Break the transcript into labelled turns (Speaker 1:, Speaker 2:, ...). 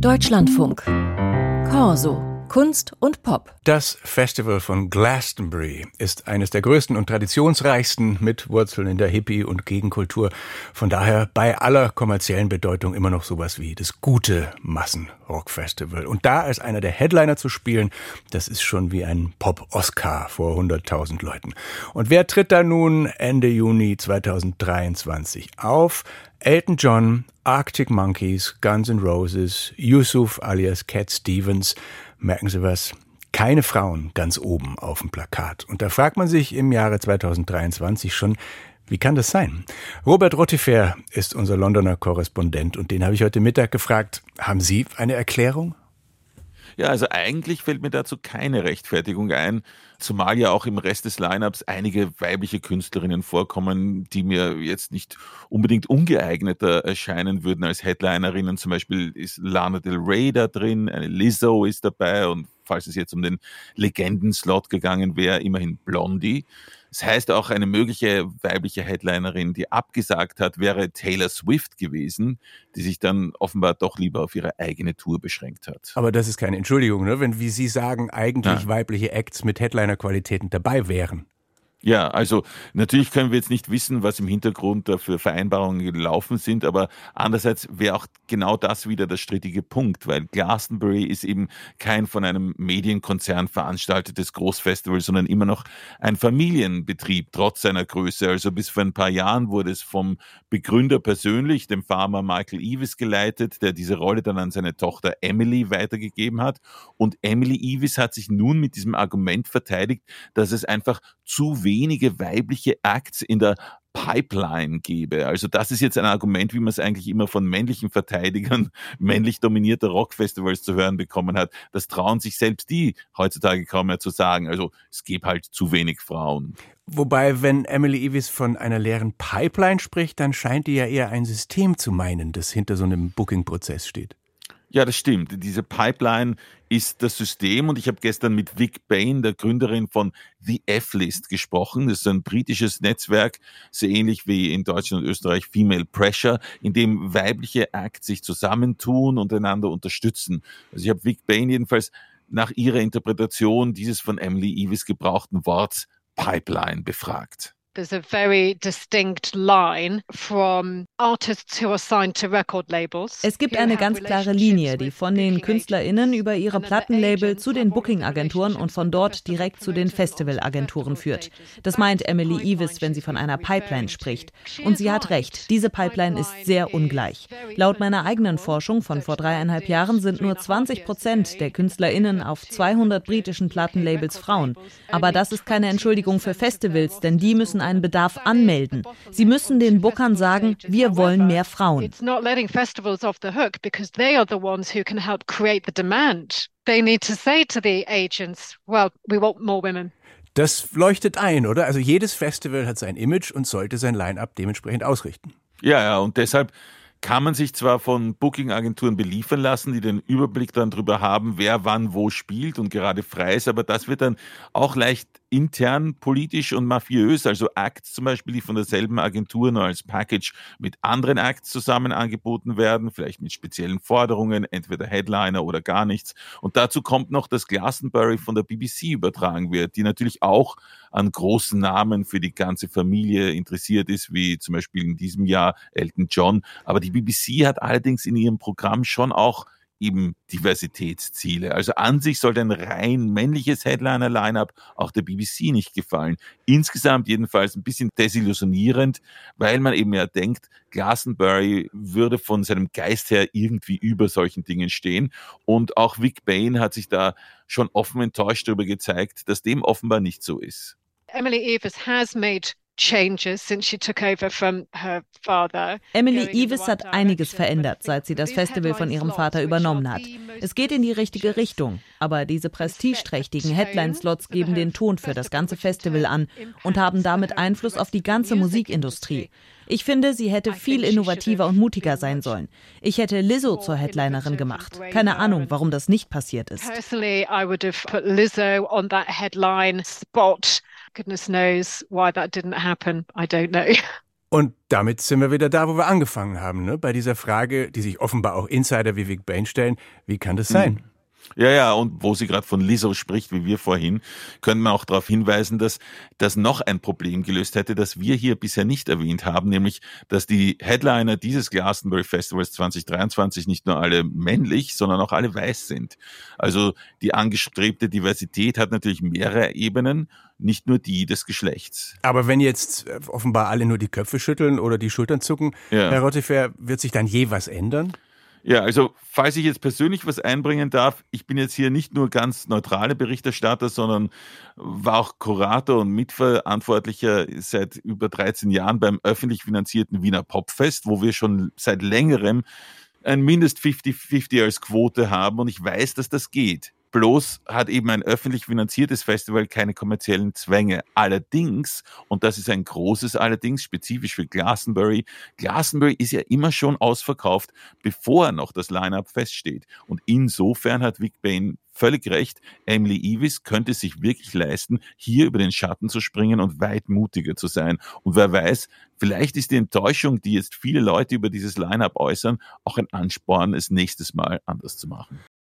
Speaker 1: Deutschlandfunk. Corso. Kunst und Pop.
Speaker 2: Das Festival von Glastonbury ist eines der größten und traditionsreichsten mit Wurzeln in der Hippie- und Gegenkultur. Von daher bei aller kommerziellen Bedeutung immer noch sowas wie das gute Massenrockfestival. Und da als einer der Headliner zu spielen, das ist schon wie ein Pop-Oscar vor 100.000 Leuten. Und wer tritt da nun Ende Juni 2023 auf? Elton John, Arctic Monkeys, Guns N' Roses, Yusuf alias Cat Stevens, merken Sie was? Keine Frauen ganz oben auf dem Plakat. Und da fragt man sich im Jahre 2023 schon, wie kann das sein? Robert Rottifer ist unser Londoner Korrespondent und den habe ich heute Mittag gefragt, haben Sie eine Erklärung?
Speaker 3: Ja, also eigentlich fällt mir dazu keine Rechtfertigung ein, zumal ja auch im Rest des Lineups einige weibliche Künstlerinnen vorkommen, die mir jetzt nicht unbedingt ungeeigneter erscheinen würden als Headlinerinnen. Zum Beispiel ist Lana Del Rey da drin, eine Lizzo ist dabei und falls es jetzt um den Legendenslot gegangen wäre, immerhin Blondie. Das heißt auch, eine mögliche weibliche Headlinerin, die abgesagt hat, wäre Taylor Swift gewesen, die sich dann offenbar doch lieber auf ihre eigene Tour beschränkt hat.
Speaker 2: Aber das ist keine Entschuldigung, ne? wenn, wie Sie sagen, eigentlich ja. weibliche Acts mit Headliner-Qualitäten dabei wären.
Speaker 3: Ja, also natürlich können wir jetzt nicht wissen, was im Hintergrund da für Vereinbarungen gelaufen sind, aber andererseits wäre auch genau das wieder der strittige Punkt, weil Glastonbury ist eben kein von einem Medienkonzern veranstaltetes Großfestival, sondern immer noch ein Familienbetrieb trotz seiner Größe. Also bis vor ein paar Jahren wurde es vom Begründer persönlich, dem Farmer Michael Eavis, geleitet, der diese Rolle dann an seine Tochter Emily weitergegeben hat. Und Emily Eavis hat sich nun mit diesem Argument verteidigt, dass es einfach zu wenige weibliche Acts in der Pipeline gebe. Also das ist jetzt ein Argument, wie man es eigentlich immer von männlichen Verteidigern männlich dominierter Rockfestivals zu hören bekommen hat. Das trauen sich selbst die heutzutage kaum mehr zu sagen. Also es gäbe halt zu wenig Frauen.
Speaker 2: Wobei, wenn Emily Evis von einer leeren Pipeline spricht, dann scheint die ja eher ein System zu meinen, das hinter so einem Booking-Prozess steht.
Speaker 3: Ja, das stimmt. Diese Pipeline ist das System und ich habe gestern mit Vic Bain, der Gründerin von The F-List, gesprochen. Das ist ein britisches Netzwerk, so ähnlich wie in Deutschland und Österreich Female Pressure, in dem weibliche Acts sich zusammentun und einander unterstützen. Also ich habe Vic Bain jedenfalls nach ihrer Interpretation dieses von Emily Evis gebrauchten Worts Pipeline befragt.
Speaker 4: There's a very distinct line from artists who are signed to record labels.
Speaker 5: Es gibt eine ganz klare Linie, die von den KünstlerInnen über ihre Plattenlabel zu den Booking-Agenturen und von dort direkt zu den Festivalagenturen führt. Das meint Emily Evis, wenn sie von einer Pipeline spricht. Und sie hat recht, diese Pipeline ist sehr ungleich. Laut meiner eigenen Forschung von vor dreieinhalb Jahren sind nur 20 Prozent der KünstlerInnen auf 200 britischen Plattenlabels Frauen. Aber das ist keine Entschuldigung für Festivals, denn die müssen einen Bedarf anmelden. Sie müssen den Bookern sagen, wir wollen mehr Frauen.
Speaker 2: Das leuchtet ein, oder? Also jedes Festival hat sein Image und sollte sein Line-up dementsprechend ausrichten.
Speaker 3: Ja, ja, und deshalb kann man sich zwar von Booking-Agenturen beliefern lassen, die den Überblick dann darüber haben, wer wann wo spielt und gerade frei ist, aber das wird dann auch leicht intern politisch und mafiös, also Acts zum Beispiel, die von derselben Agentur nur als Package mit anderen Acts zusammen angeboten werden, vielleicht mit speziellen Forderungen, entweder Headliner oder gar nichts. Und dazu kommt noch, dass Glastonbury von der BBC übertragen wird, die natürlich auch an großen Namen für die ganze Familie interessiert ist, wie zum Beispiel in diesem Jahr Elton John. Aber die BBC hat allerdings in ihrem Programm schon auch eben Diversitätsziele. Also an sich sollte ein rein männliches Headliner-Line-up auch der BBC nicht gefallen. Insgesamt jedenfalls ein bisschen desillusionierend, weil man eben ja denkt, Glastonbury würde von seinem Geist her irgendwie über solchen Dingen stehen. Und auch Vic Bain hat sich da schon offen enttäuscht darüber gezeigt, dass dem offenbar nicht so ist.
Speaker 4: Emily Evers has made changes since she took over from her father.
Speaker 5: Emily Evis hat einiges verändert, seit sie das Festival von ihrem Vater übernommen hat. Es geht in die richtige Richtung, aber diese prestigeträchtigen Headline-Slots geben den Ton für das ganze Festival an und haben damit Einfluss auf die ganze Musikindustrie. Ich finde, sie hätte viel innovativer und mutiger sein sollen. Ich hätte Lizzo zur Headlinerin gemacht. Keine Ahnung, warum das nicht passiert ist.
Speaker 4: Personally, I would have put Lizzo on that headline spot goodness knows why that didn't happen. I don't know.
Speaker 2: Und damit sind wir wieder da, wo wir angefangen haben, ne? bei dieser Frage, die sich offenbar auch Insider wie Vic Bain stellen, wie kann das sein? Mhm.
Speaker 3: Ja, ja, und wo sie gerade von Lizzo spricht, wie wir vorhin, können wir auch darauf hinweisen, dass das noch ein Problem gelöst hätte, das wir hier bisher nicht erwähnt haben, nämlich, dass die Headliner dieses Glastonbury Festivals 2023 nicht nur alle männlich, sondern auch alle weiß sind. Also die angestrebte Diversität hat natürlich mehrere Ebenen, nicht nur die des Geschlechts.
Speaker 2: Aber wenn jetzt offenbar alle nur die Köpfe schütteln oder die Schultern zucken, ja. Herr Rottefer, wird sich dann je was ändern?
Speaker 3: Ja, also falls ich jetzt persönlich was einbringen darf, ich bin jetzt hier nicht nur ganz neutrale Berichterstatter, sondern war auch Kurator und Mitverantwortlicher seit über 13 Jahren beim öffentlich finanzierten Wiener Popfest, wo wir schon seit längerem ein Mindest 50-50 als Quote haben und ich weiß, dass das geht. Bloß hat eben ein öffentlich finanziertes Festival keine kommerziellen Zwänge. Allerdings, und das ist ein großes Allerdings, spezifisch für Glastonbury, Glastonbury ist ja immer schon ausverkauft, bevor noch das Line-Up feststeht. Und insofern hat Vic Bain völlig recht, Emily Evis könnte sich wirklich leisten, hier über den Schatten zu springen und weit mutiger zu sein. Und wer weiß, vielleicht ist die Enttäuschung, die jetzt viele Leute über dieses Line-Up äußern, auch ein Ansporn, es nächstes Mal anders zu machen.